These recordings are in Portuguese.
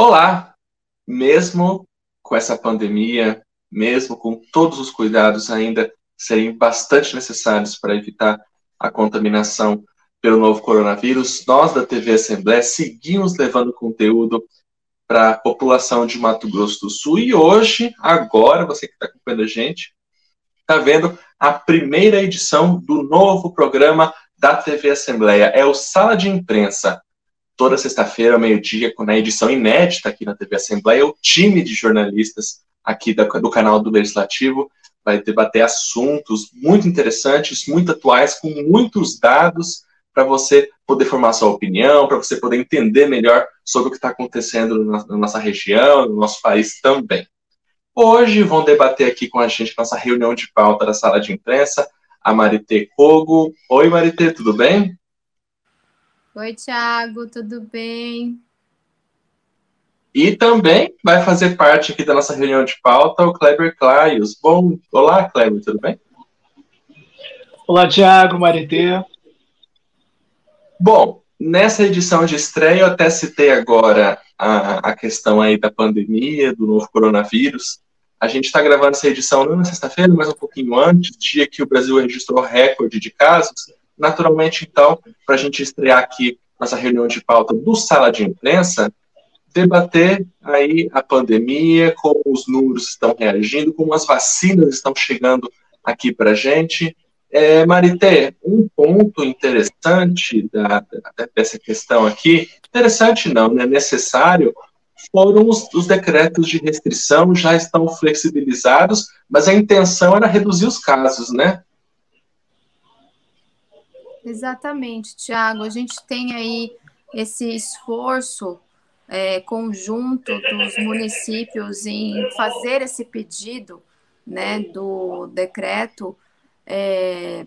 Olá! Mesmo com essa pandemia, mesmo com todos os cuidados ainda serem bastante necessários para evitar a contaminação pelo novo coronavírus, nós da TV Assembleia seguimos levando conteúdo para a população de Mato Grosso do Sul e hoje, agora, você que está acompanhando a gente, está vendo a primeira edição do novo programa da TV Assembleia. É o Sala de Imprensa. Toda sexta-feira, meio-dia, com a edição inédita aqui na TV Assembleia, o time de jornalistas aqui do canal do Legislativo vai debater assuntos muito interessantes, muito atuais, com muitos dados para você poder formar sua opinião, para você poder entender melhor sobre o que está acontecendo na nossa região, no nosso país também. Hoje vão debater aqui com a gente nossa reunião de pauta da sala de imprensa a Marité Kogo. Oi, Marité, tudo bem? Oi, Thiago, tudo bem? E também vai fazer parte aqui da nossa reunião de pauta o Kleber Claios. Bom, olá, Kleber, tudo bem? Olá, Thiago, Marité. Bom, nessa edição de estreia eu até citei agora a, a questão aí da pandemia, do novo coronavírus. A gente está gravando essa edição não na sexta-feira, mas um pouquinho antes, dia que o Brasil registrou recorde de casos. Naturalmente, então, para a gente estrear aqui nossa reunião de pauta do Sala de Imprensa, debater aí a pandemia, como os números estão reagindo, como as vacinas estão chegando aqui para a gente. É, Marité, um ponto interessante da, dessa questão aqui, interessante não, né, necessário, foram os, os, decretos de restrição, já estão flexibilizados, mas a intenção era reduzir os casos, né? Exatamente, Tiago. A gente tem aí esse esforço é, conjunto dos municípios em fazer esse pedido né, do decreto, é,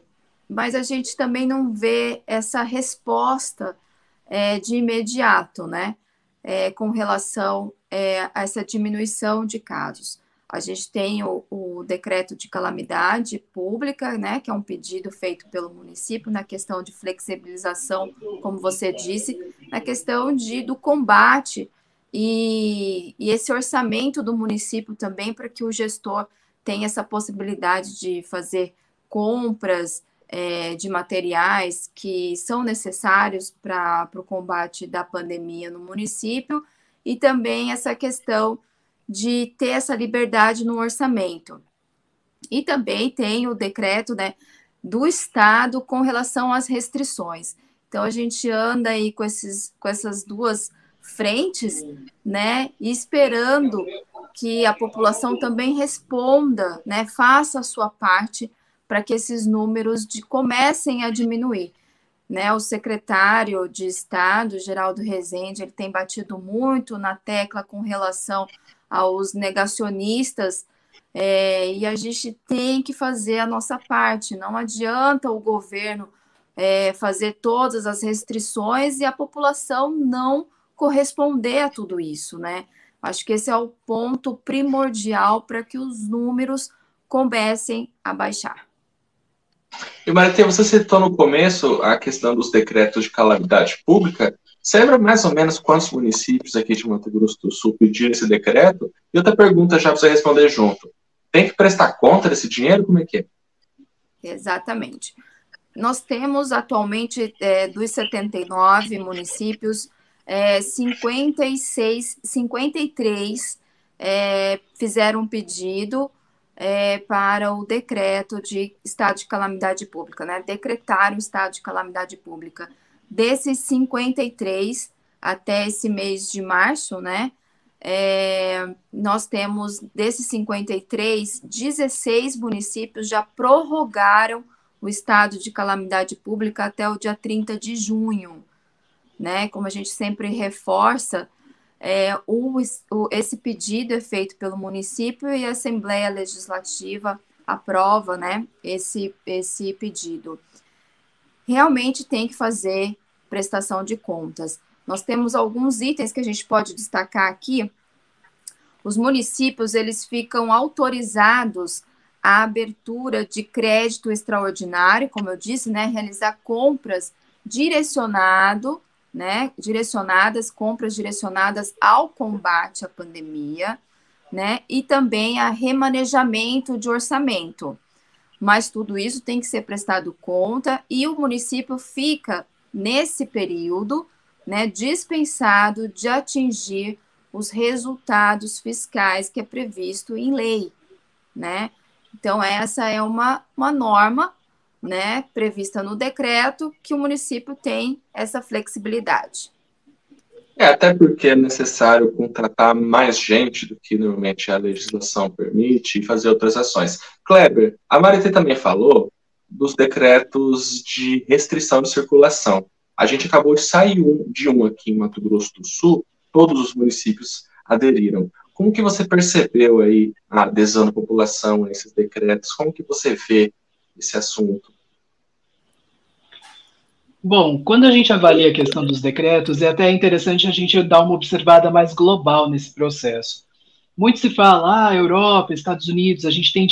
mas a gente também não vê essa resposta é, de imediato, né? é, com relação é, a essa diminuição de casos. A gente tem o, o, decreto de calamidade pública, né, que é um pedido feito pelo município na questão de flexibilização, como você disse, na questão de, do combate e, e esse orçamento do município também para que o gestor tenha essa possibilidade de fazer compras é, de materiais que são necessários para o combate da pandemia no município e também essa questão de ter essa liberdade no orçamento. E também tem o decreto né, do Estado com relação às restrições. Então, a gente anda aí com, esses, com essas duas frentes, né, esperando que a população também responda, né, faça a sua parte para que esses números de, comecem a diminuir. Né, o secretário de Estado, Geraldo Rezende, ele tem batido muito na tecla com relação aos negacionistas, é, e a gente tem que fazer a nossa parte. Não adianta o governo é, fazer todas as restrições e a população não corresponder a tudo isso, né? Acho que esse é o ponto primordial para que os números comecem a baixar. E Maritinha, você citou no começo a questão dos decretos de calamidade pública. Você lembra mais ou menos quantos municípios aqui de Mato Grosso do Sul pediram esse decreto? E outra pergunta já para você responder junto. Tem que prestar conta desse dinheiro? Como é que é? Exatamente. Nós temos atualmente, é, dos 79 municípios, é, 56, 53 é, fizeram um pedido é, para o decreto de estado de calamidade pública, né? Decretar o estado de calamidade pública. Desses 53 até esse mês de março, né? É, nós temos desses 53, 16 municípios já prorrogaram o estado de calamidade pública até o dia 30 de junho, né? Como a gente sempre reforça, é, o, o, esse pedido é feito pelo município e a Assembleia Legislativa aprova né, esse, esse pedido. Realmente tem que fazer prestação de contas. Nós temos alguns itens que a gente pode destacar aqui. Os municípios eles ficam autorizados a abertura de crédito extraordinário, como eu disse, né, realizar compras direcionado né, direcionadas, compras direcionadas ao combate à pandemia, né, e também a remanejamento de orçamento. Mas tudo isso tem que ser prestado conta e o município fica nesse período, né, dispensado de atingir os resultados fiscais que é previsto em lei, né? Então essa é uma, uma norma né, prevista no decreto, que o município tem essa flexibilidade. É, até porque é necessário contratar mais gente do que normalmente a legislação permite e fazer outras ações. Kleber, a Marité também falou dos decretos de restrição de circulação. A gente acabou de sair de um aqui em Mato Grosso do Sul, todos os municípios aderiram. Como que você percebeu aí a adesão da população a esses decretos? Como que você vê esse assunto? Bom, quando a gente avalia a questão dos decretos, é até interessante a gente dar uma observada mais global nesse processo. Muito se fala, ah, Europa, Estados Unidos, a gente tem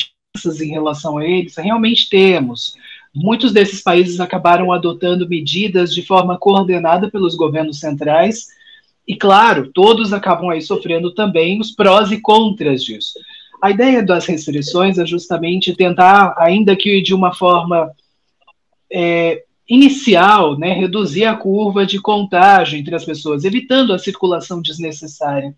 em relação a eles, realmente temos. Muitos desses países acabaram adotando medidas de forma coordenada pelos governos centrais, e claro, todos acabam aí sofrendo também os prós e contras disso. A ideia das restrições é justamente tentar, ainda que de uma forma é, inicial, né, reduzir a curva de contágio entre as pessoas, evitando a circulação desnecessária.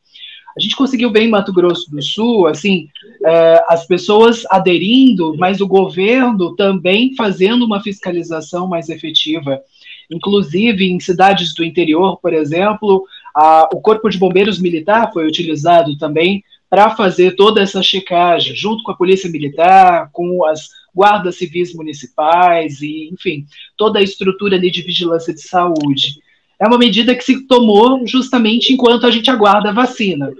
A gente conseguiu ver em Mato Grosso do Sul, assim, é, as pessoas aderindo, mas o governo também fazendo uma fiscalização mais efetiva. Inclusive, em cidades do interior, por exemplo, a, o Corpo de Bombeiros Militar foi utilizado também para fazer toda essa checagem, junto com a Polícia Militar, com as guardas civis municipais e, enfim, toda a estrutura de vigilância de saúde. É uma medida que se tomou justamente enquanto a gente aguarda a vacina.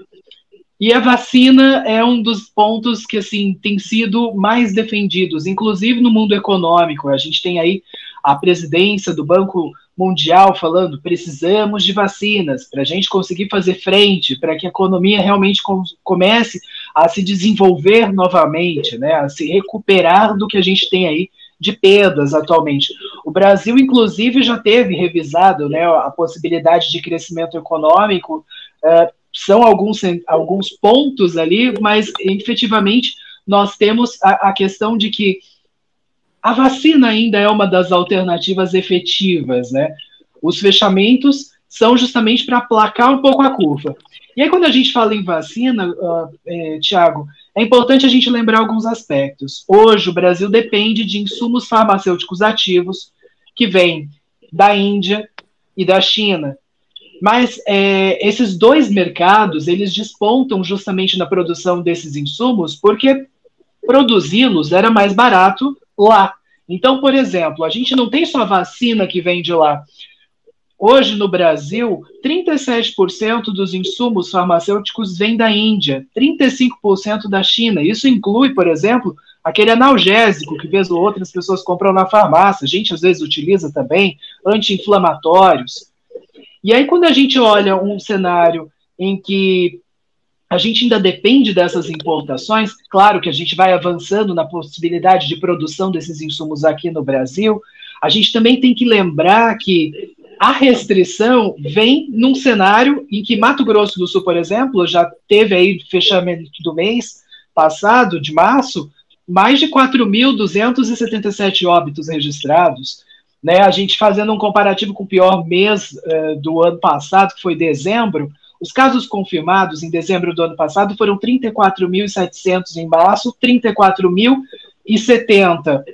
E a vacina é um dos pontos que assim tem sido mais defendidos, inclusive no mundo econômico. A gente tem aí a presidência do Banco mundial falando precisamos de vacinas para a gente conseguir fazer frente, para que a economia realmente com, comece a se desenvolver novamente, né, a se recuperar do que a gente tem aí de perdas atualmente. O Brasil, inclusive, já teve revisado né, a possibilidade de crescimento econômico, uh, são alguns, alguns pontos ali, mas efetivamente nós temos a, a questão de que a vacina ainda é uma das alternativas efetivas, né? Os fechamentos são justamente para aplacar um pouco a curva. E aí, quando a gente fala em vacina, uh, é, Tiago, é importante a gente lembrar alguns aspectos. Hoje, o Brasil depende de insumos farmacêuticos ativos que vêm da Índia e da China. Mas é, esses dois mercados, eles despontam justamente na produção desses insumos porque produzi-los era mais barato lá. Então, por exemplo, a gente não tem só vacina que vem de lá. Hoje, no Brasil, 37% dos insumos farmacêuticos vêm da Índia, 35% da China. Isso inclui, por exemplo, aquele analgésico que vez ou outra as pessoas compram na farmácia. A gente às vezes utiliza também anti-inflamatórios. E aí, quando a gente olha um cenário em que a gente ainda depende dessas importações. Claro que a gente vai avançando na possibilidade de produção desses insumos aqui no Brasil. A gente também tem que lembrar que a restrição vem num cenário em que Mato Grosso do Sul, por exemplo, já teve aí fechamento do mês passado, de março, mais de 4.277 óbitos registrados. Né, a gente fazendo um comparativo com o pior mês uh, do ano passado, que foi dezembro, os casos confirmados em dezembro do ano passado foram 34.700 em março, 34.070,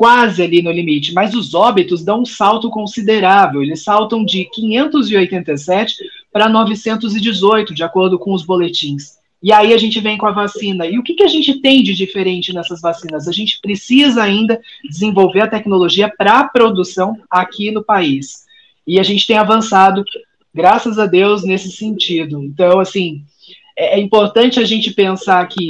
quase ali no limite. Mas os óbitos dão um salto considerável, eles saltam de 587 para 918, de acordo com os boletins. E aí a gente vem com a vacina. E o que, que a gente tem de diferente nessas vacinas? A gente precisa ainda desenvolver a tecnologia para a produção aqui no país. E a gente tem avançado graças a Deus, nesse sentido. Então, assim, é, é importante a gente pensar que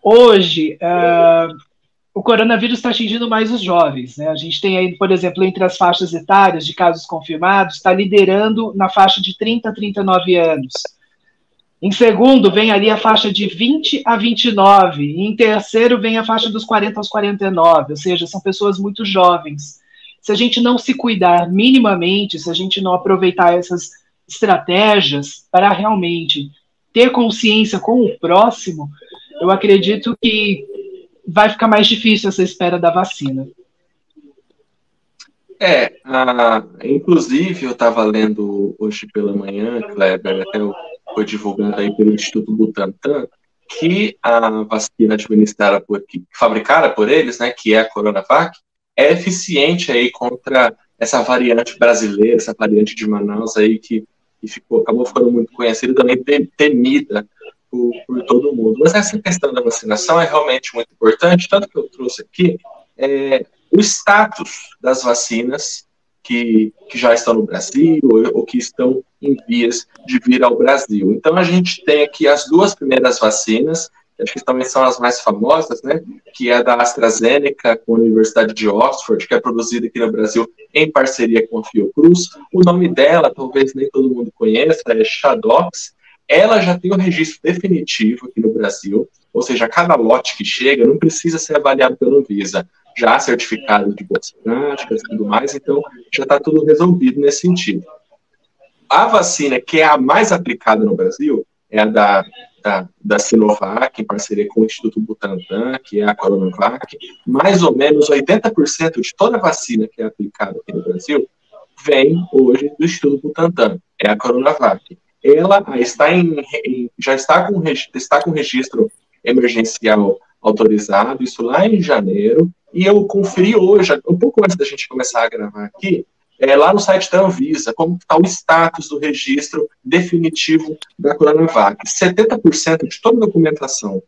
hoje uh, o coronavírus está atingindo mais os jovens. Né? A gente tem aí, por exemplo, entre as faixas etárias de casos confirmados, está liderando na faixa de 30 a 39 anos. Em segundo, vem ali a faixa de 20 a 29. E em terceiro, vem a faixa dos 40 aos 49, ou seja, são pessoas muito jovens. se a gente não se cuidar minimamente, se a gente não aproveitar essas estratégias para realmente ter consciência com o próximo, eu acredito que vai ficar mais difícil essa espera da vacina. É, a, inclusive eu estava lendo hoje pela manhã, Kleber, até foi divulgado aí pelo Instituto Butantan, que a vacina administrada por, fabricada por eles, né, que é a Coronavac, é eficiente aí contra essa variante brasileira, essa variante de Manaus aí que, que ficou, acabou ficando muito conhecida, também temida por, por todo mundo. Mas essa questão da vacinação é realmente muito importante, tanto que eu trouxe aqui é, o status das vacinas que, que já estão no Brasil ou, ou, que estão em vias de vir ao Brasil. Então, a gente tem aqui as duas primeiras vacinas, que acho que também são as mais famosas, né? Que é da AstraZeneca com a Universidade de Oxford, que é produzida aqui no Brasil em parceria com a Fiocruz. O nome dela, talvez nem todo mundo conheça, é Shadox, ela já tem o registro definitivo aqui no Brasil, ou seja, cada lote que chega não precisa ser avaliado pela Anvisa, já certificado de boas práticas e tudo mais, então já está tudo resolvido nesse sentido. A vacina que é a mais aplicada no Brasil é a da, da, da Sinovac, em parceria com o Instituto Butantan, que é a Coronavac. Mais ou menos 80% de toda vacina que é aplicada aqui no Brasil vem hoje do Instituto Butantan, é a Coronavac ela está em, já está com, está com registro emergencial autorizado, isso lá em janeiro, e eu conferi hoje, um pouco antes da gente começar a gravar aqui, é, lá no site da Anvisa, como está o status do registro definitivo da Coronavac. 70% de toda a documentação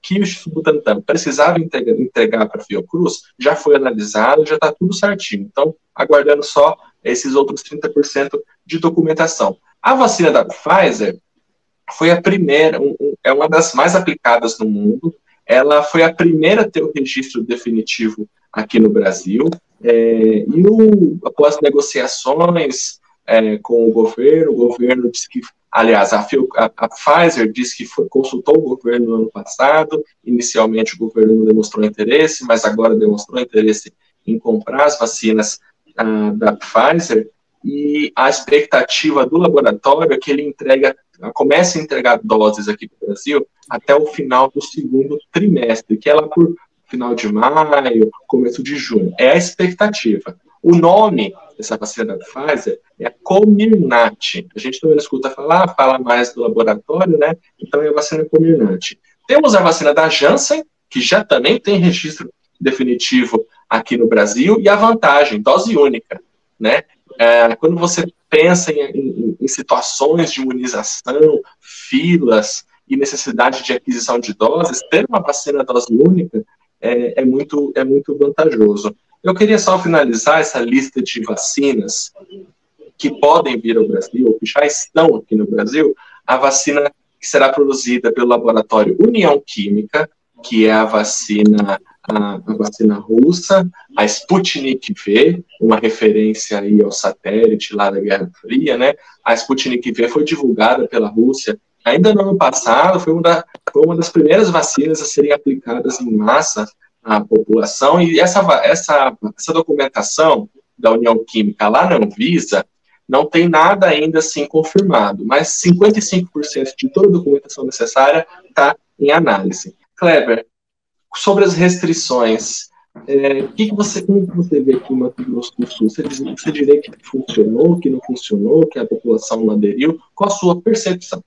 que o Instituto Butantan precisava entregar para a Fiocruz já foi analisado, já está tudo certinho. Então, aguardando só esses outros 30% de documentação. A vacina da Pfizer foi a primeira, um, é uma das mais aplicadas no mundo. Ela foi a primeira a ter o registro definitivo aqui no Brasil. É, e o, após negociações é, com o governo, o governo disse que, aliás, a, a, a Pfizer disse que foi, consultou o governo no ano passado. Inicialmente o governo não demonstrou interesse, mas agora demonstrou interesse em comprar as vacinas ah, da Pfizer e a expectativa do laboratório é que ele entrega, comece a entregar doses aqui para o Brasil até o final do segundo trimestre, que é lá por final de maio, começo de junho. É a expectativa. O nome dessa vacina da Pfizer é a Comirnaty. A gente também escuta falar, fala mais do laboratório, né? Então é a vacina Comirnaty. Temos a vacina da Janssen, que já também tem registro definitivo aqui no Brasil, e a vantagem, dose única, né? É, quando você pensa em, em, em, situações de imunização, filas e necessidade de aquisição de doses, ter uma vacina dose única é, é, muito, é muito vantajoso. Eu queria só finalizar essa lista de vacinas que podem vir ao Brasil, ou que já estão aqui no Brasil, a vacina que será produzida pelo laboratório União Química, que é a vacina a, a, vacina russa, a Sputnik V, uma referência aí ao satélite lá da Guerra Fria, né? A Sputnik V foi divulgada pela Rússia ainda no ano passado, foi uma, da, foi uma das primeiras vacinas a serem aplicadas em massa à população, e essa, essa, essa documentação da União Química lá na Anvisa não tem nada ainda assim confirmado, mas 55% de toda a documentação necessária está em análise. Kleber, sobre as restrições, é, que, que você, como você vê aqui em Mato Grosso do Sul? Você, você diria que funcionou, que não funcionou, que a população não aderiu? Qual a sua percepção?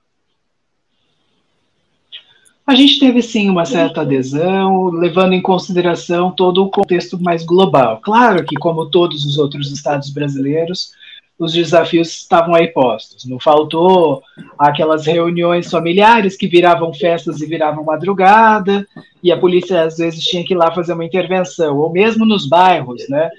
A gente teve sim uma certa adesão, levando em consideração todo o contexto mais global. Claro que, como todos os outros estados brasileiros, os desafios estavam aí postos. Não faltou aquelas reuniões familiares que viravam festas e viravam madrugada, e a polícia às vezes tinha que ir lá fazer uma intervenção, ou mesmo nos bairros, né?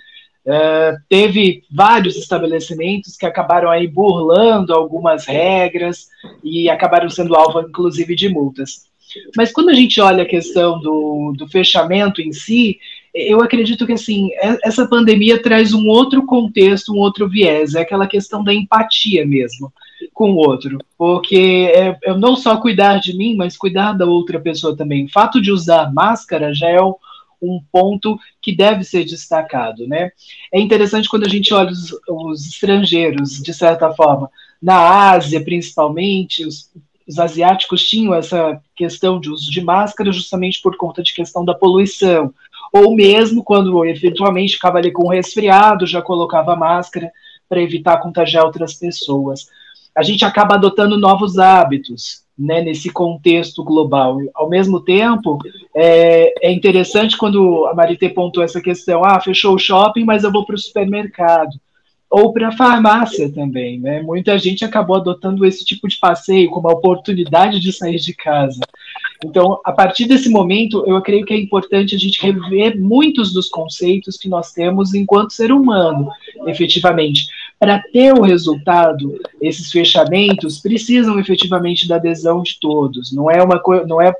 Uh, teve vários estabelecimentos que acabaram aí burlando algumas regras e acabaram sendo alvo, inclusive, de multas. Mas quando a gente olha a questão do, do fechamento em si, eu acredito que assim é, essa pandemia traz um outro contexto, um outro viés, é aquela questão da empatia mesmo com o outro, porque é, é não só cuidar de mim, mas cuidar da outra pessoa também. O fato de usar máscara já é um ponto que deve ser destacado, né? É interessante quando a gente olha os, os estrangeiros, de certa forma, na Ásia, principalmente, os, os asiáticos tinham essa questão de uso de máscara justamente por conta de questão da poluição, ou mesmo quando eventualmente ficava ali com resfriado, já colocava máscara para evitar contagiar outras pessoas. A gente acaba adotando novos hábitos, né, nesse contexto global. Ao mesmo tempo, é, é interessante quando a Marité pontuou essa questão, ah, fechou o shopping, mas eu vou para o supermercado ou para a farmácia também, né? Muita gente acabou adotando esse tipo de passeio como a oportunidade de sair de casa. Então, a partir desse momento, eu creio que é importante a gente rever muitos dos conceitos que nós temos enquanto ser humano, efetivamente. Para ter o resultado, esses fechamentos precisam efetivamente da adesão de todos. Não é uma coisa, não é,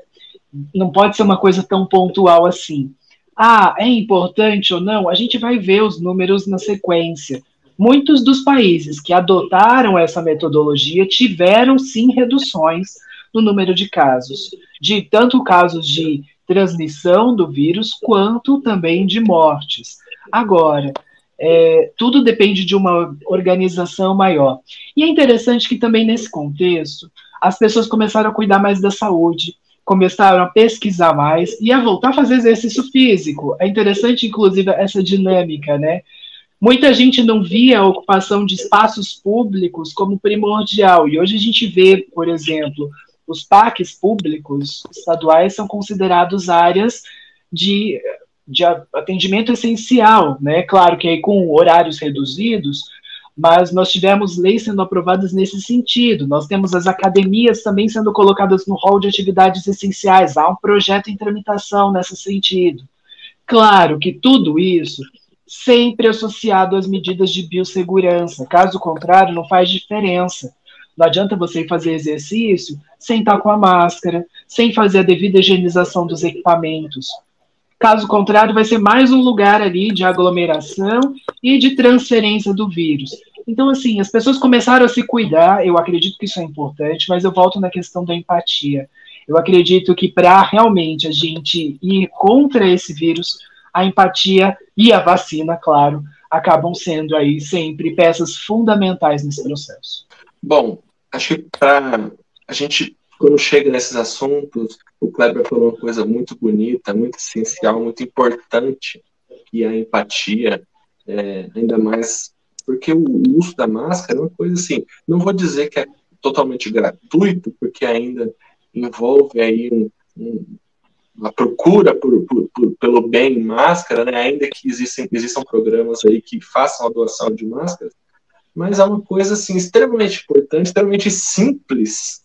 não pode ser uma coisa tão pontual assim. Ah, é importante ou não? A gente vai ver os números na sequência. Muitos dos países que adotaram essa metodologia tiveram sim reduções no número de casos, de tanto casos de transmissão do vírus quanto também de mortes. Agora, é, tudo depende de uma organização maior. E é interessante que também nesse contexto as pessoas começaram a cuidar mais da saúde, começaram a pesquisar mais e a voltar a fazer exercício físico. É interessante, inclusive, essa dinâmica, né? Muita gente não via a ocupação de espaços públicos como primordial, e hoje a gente vê, por exemplo, os parques públicos estaduais são considerados áreas de, de atendimento essencial, né? Claro que aí com horários reduzidos, mas nós tivemos leis sendo aprovadas nesse sentido. Nós temos as academias também sendo colocadas no rol de atividades essenciais. Há um projeto em tramitação nesse sentido. Claro que tudo isso sempre associado às medidas de biossegurança. Caso contrário, não faz diferença. Não adianta você fazer exercício sem estar com a máscara, sem fazer a devida higienização dos equipamentos. Caso contrário, vai ser mais um lugar ali de aglomeração e de transferência do vírus. Então, assim, as pessoas começaram a se cuidar, eu acredito que isso é importante, mas eu volto na questão da empatia. Eu acredito que para realmente a gente ir contra esse vírus, a empatia e a vacina, claro, acabam sendo aí sempre peças fundamentais nesse processo. Bom, acho que para a gente, quando chega nesses assuntos, o Kleber falou uma coisa muito bonita, muito essencial, muito importante, que é a empatia, é, ainda mais porque o uso da máscara é uma coisa assim, não vou dizer que é totalmente gratuito, porque ainda envolve aí um, um a procura por, por, por, pelo bem máscara, né? ainda que existem, existam programas aí que façam a doação de máscaras, mas é uma coisa assim extremamente importante, extremamente simples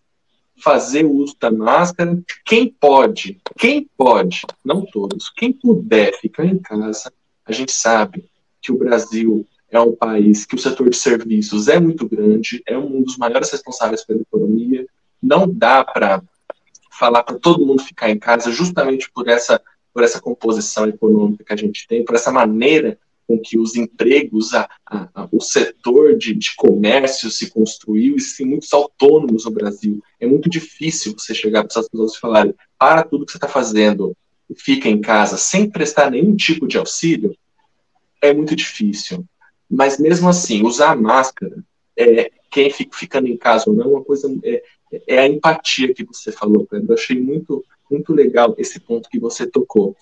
fazer o uso da máscara. Quem pode, quem pode, não todos, quem puder ficar em casa, a gente sabe que o Brasil é um país que o setor de serviços é muito grande, é um dos maiores responsáveis pela economia, não dá para falar para todo mundo ficar em casa, justamente por essa, por essa composição econômica que a gente tem, por essa maneira com que os empregos, a, a, a, o setor de, de comércio se construiu, e sim muitos autônomos no Brasil. É muito difícil você chegar para essas pessoas e falar: para tudo que você está fazendo, fica em casa, sem prestar nenhum tipo de auxílio, é muito difícil. Mas mesmo assim, usar máscara, é, quem fica ficando em casa ou não, é uma coisa é, é a empatia que você falou, Pedro. Eu achei muito, muito legal esse ponto que você tocou.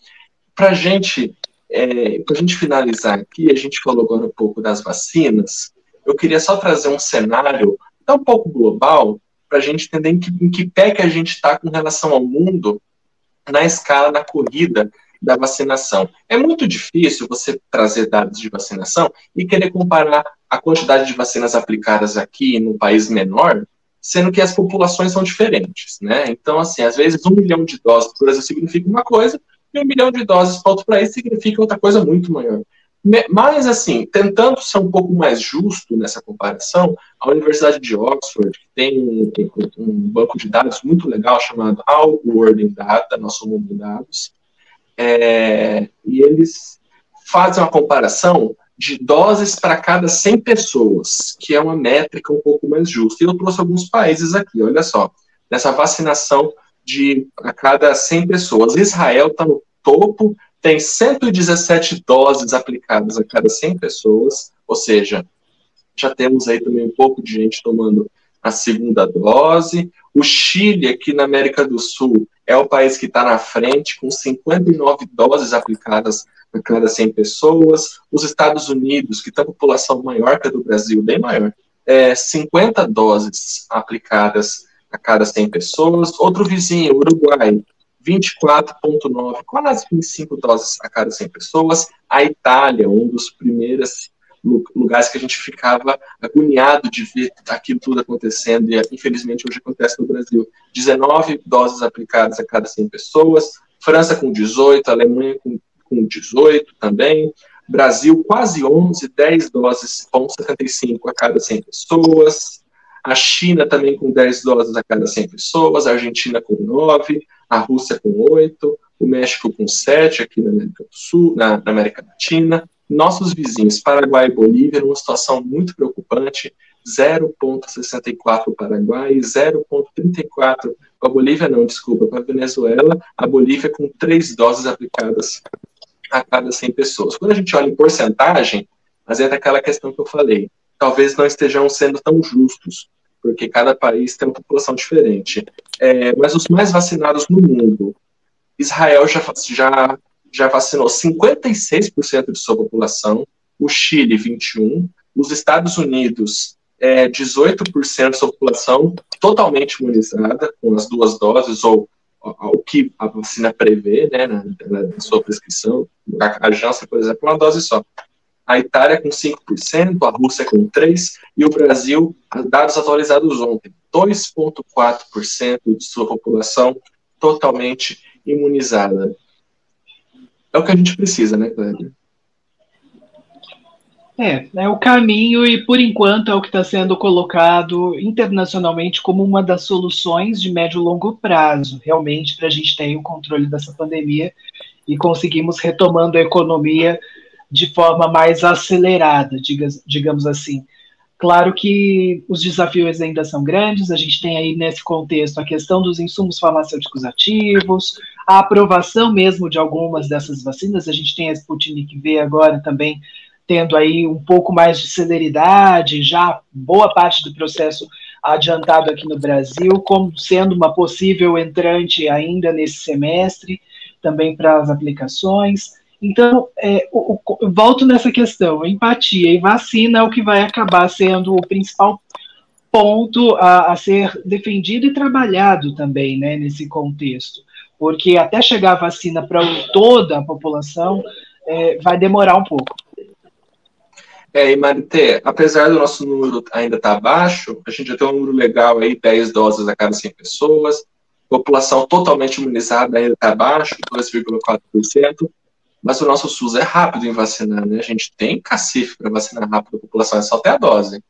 Para gente, é, a gente finalizar aqui, a gente falou agora um pouco das vacinas. Eu queria só trazer um cenário até um pouco global para a gente entender em que, em que pé que a gente está com relação ao mundo na escala da corrida da vacinação. É muito difícil você trazer dados de vacinação e querer comparar a quantidade de vacinas aplicadas aqui num país menor sendo que as populações são diferentes, né? Então, assim, às vezes um milhão de doses o Brasil significa uma coisa, e um milhão de doses para outro país significa outra coisa muito maior. Mas, assim, tentando ser um pouco mais justo nessa comparação, a Universidade de Oxford tem um, um banco de dados muito legal chamado All World in Data, Nosso Mundo de Dados, é, e eles fazem uma comparação de doses para cada 100 pessoas, que é uma métrica um pouco mais justa. E eu trouxe alguns países aqui, olha só, nessa vacinação de a cada 100 pessoas. Israel está no topo tem 117 doses aplicadas a cada 100 pessoas, ou seja, já temos aí também um pouco de gente tomando a segunda dose. O Chile, aqui na América do Sul, é o país que está na frente, com 59 doses aplicadas a cada 100 pessoas. Os Estados Unidos, que tem a população maior que a do Brasil, bem maior, é 50 doses aplicadas a cada 100 pessoas. Outro vizinho, Uruguai, 24,9, quase 25 doses a cada 100 pessoas. A Itália, um dos primeiros lugares que a gente ficava agoniado de ver aquilo tudo acontecendo, e infelizmente hoje acontece no Brasil. 19 doses aplicadas a cada 100 pessoas. França com 18, Alemanha com, com 18 também. Brasil, quase 11, 10 doses, com 75 a cada 100 pessoas. A China também com 10 doses a cada 100 pessoas. A Argentina com 9 a Rússia com oito, o México com sete aqui na América do Sul, na, na América Latina. Nossos vizinhos, Paraguai e Bolívia, numa situação muito preocupante, 0,64 o Paraguai e 0,34 a Bolívia, não, desculpa, para Venezuela, a Bolívia com três doses aplicadas a cada 100 pessoas. Quando a gente olha em porcentagem, mas é daquela questão que eu falei, talvez não estejam sendo tão justos, porque cada país tem uma população diferente. É, mas os mais vacinados no mundo, Israel já, já, já vacinou 56% de sua população, o Chile, 21%, os Estados Unidos, é, 18% de sua população totalmente imunizada, com as duas doses, ou o que a vacina prevê, né, na, na sua prescrição. A Janssen, por exemplo, uma dose só a Itália com 5%, a Rússia com 3% e o Brasil, dados atualizados ontem, 2,4% de sua população totalmente imunizada. É o que a gente precisa, né, Cléber? É, é o caminho e, por enquanto, é o que está sendo colocado internacionalmente como uma das soluções de médio e longo prazo, realmente, para a gente ter o controle dessa pandemia e conseguirmos retomando a economia de forma mais acelerada, digamos assim. Claro que os desafios ainda são grandes, a gente tem aí nesse contexto a questão dos insumos farmacêuticos ativos, a aprovação mesmo de algumas dessas vacinas, a gente tem a Sputnik V agora também tendo aí um pouco mais de celeridade, já boa parte do processo adiantado aqui no Brasil, como sendo uma possível entrante ainda nesse semestre, também para as aplicações. Então, é, o, o, volto nessa questão, empatia e vacina é o que vai acabar sendo o principal ponto a, a ser defendido e trabalhado também, né, nesse contexto, porque até chegar a vacina para toda a população é, vai demorar um pouco. É, e Marité, apesar do nosso número ainda estar tá baixo, a gente já tem um número legal aí, 10 doses a cada 100 pessoas, população totalmente imunizada ainda está baixo, 2,4%, mas o nosso SUS é rápido em vacinar, né? A gente tem cacife para vacinar rápido a população, é só ter a dose.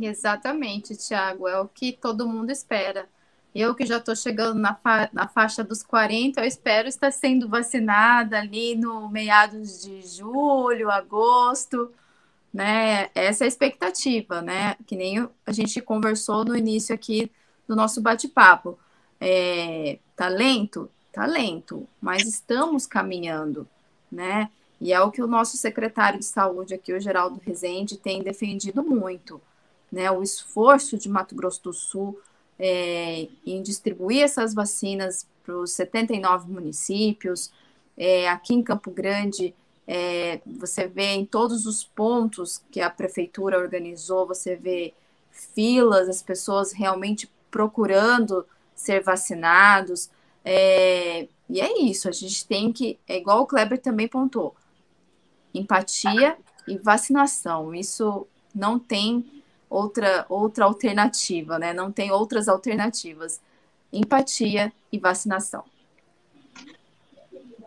Exatamente, Tiago, é o que todo mundo espera. Eu que já estou chegando na, fa na faixa dos 40, eu espero estar sendo vacinada ali no meados de julho, agosto, né? Essa é a expectativa, né? Que nem a gente conversou no início aqui do nosso bate-papo. É, tá lento? Tá lento, mas estamos caminhando, né? E é o que o nosso secretário de saúde aqui, o Geraldo Rezende, tem defendido muito, né? O esforço de Mato Grosso do Sul é, em distribuir essas vacinas para os 79 municípios. É, aqui em Campo Grande, é, você vê em todos os pontos que a prefeitura organizou, você vê filas, as pessoas realmente procurando ser vacinados. É, e é isso, a gente tem que, é igual o Kleber também pontuou, empatia e vacinação. Isso não tem outra, outra alternativa, né? Não tem outras alternativas. Empatia e vacinação.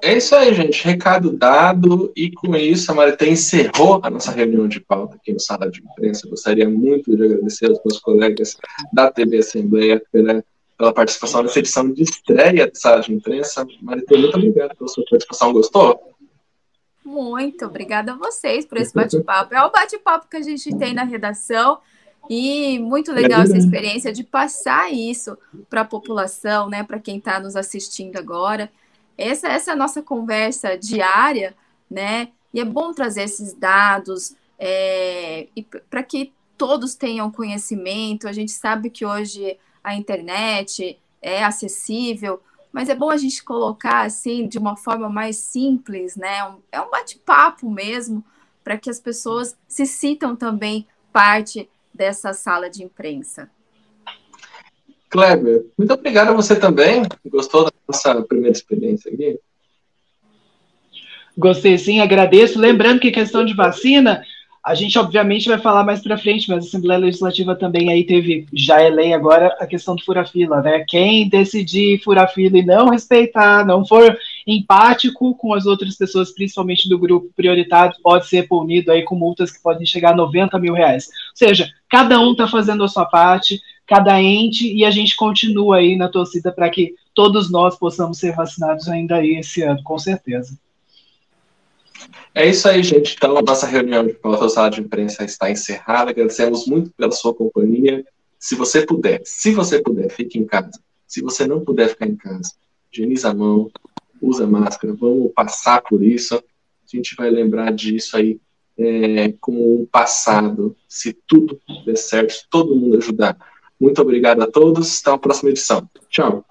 É isso aí, gente. Recado dado. E com isso, a Marité encerrou a nossa reunião de pauta aqui no Sala de Imprensa. Gostaria muito de agradecer aos meus colegas da TV Assembleia pela pela participação nessa edição de estreia de sala de imprensa. Marita, muito obrigado pela sua participação. Gostou? Muito obrigada a vocês por esse bate-papo. É o bate-papo que a gente tem na redação e muito legal é essa experiência de passar isso para a população, né, para quem está nos assistindo agora. essa, essa é a nossa conversa diária, né? E é bom trazer esses dados é, para que todos tenham conhecimento. A gente sabe que hoje a internet é acessível, mas é bom a gente colocar assim de uma forma mais simples, né? É um bate-papo mesmo, para que as pessoas se sintam também parte dessa sala de imprensa. Kleber, muito obrigado a você também. Gostou da nossa primeira experiência aqui? Gostei sim, agradeço. Lembrando que questão de vacina, a gente obviamente vai falar mais para frente, mas a Assembleia Legislativa também aí teve, já é lei agora, a questão do fura-fila, né? Quem decidir furar-fila e não respeitar, não for empático com as outras pessoas, principalmente do grupo prioritário, pode ser punido aí com multas que podem chegar a 90 mil reais. Ou seja, cada um está fazendo a sua parte, cada ente, e a gente continua aí na torcida para que todos nós possamos ser vacinados ainda aí esse ano, com certeza. É isso aí, gente. Então, a nossa reunião de sala de imprensa está encerrada. Agradecemos muito pela sua companhia. Se você puder, se você puder, fique em casa. Se você não puder ficar em casa, higieniza a mão, usa máscara, vamos passar por isso. A gente vai lembrar disso aí é, como um passado. Se tudo der certo, todo mundo ajudar. Muito obrigado a todos. Até a próxima edição. Tchau.